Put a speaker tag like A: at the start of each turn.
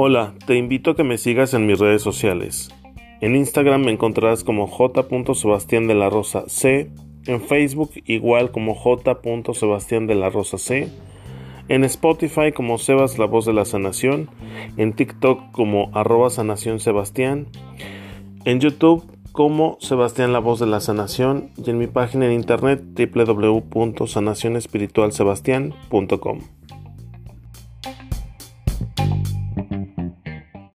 A: Hola, te invito a que me sigas en mis redes sociales. En Instagram me encontrarás como j.sebastián de la Rosa C, en Facebook igual como j.sebastián de la Rosa C, en Spotify como Sebas la voz de la sanación, en TikTok como arroba sanación Sebastián, en YouTube como Sebastián la voz de la sanación. Y en mi página en internet www.sanacionespiritualsebastián.com.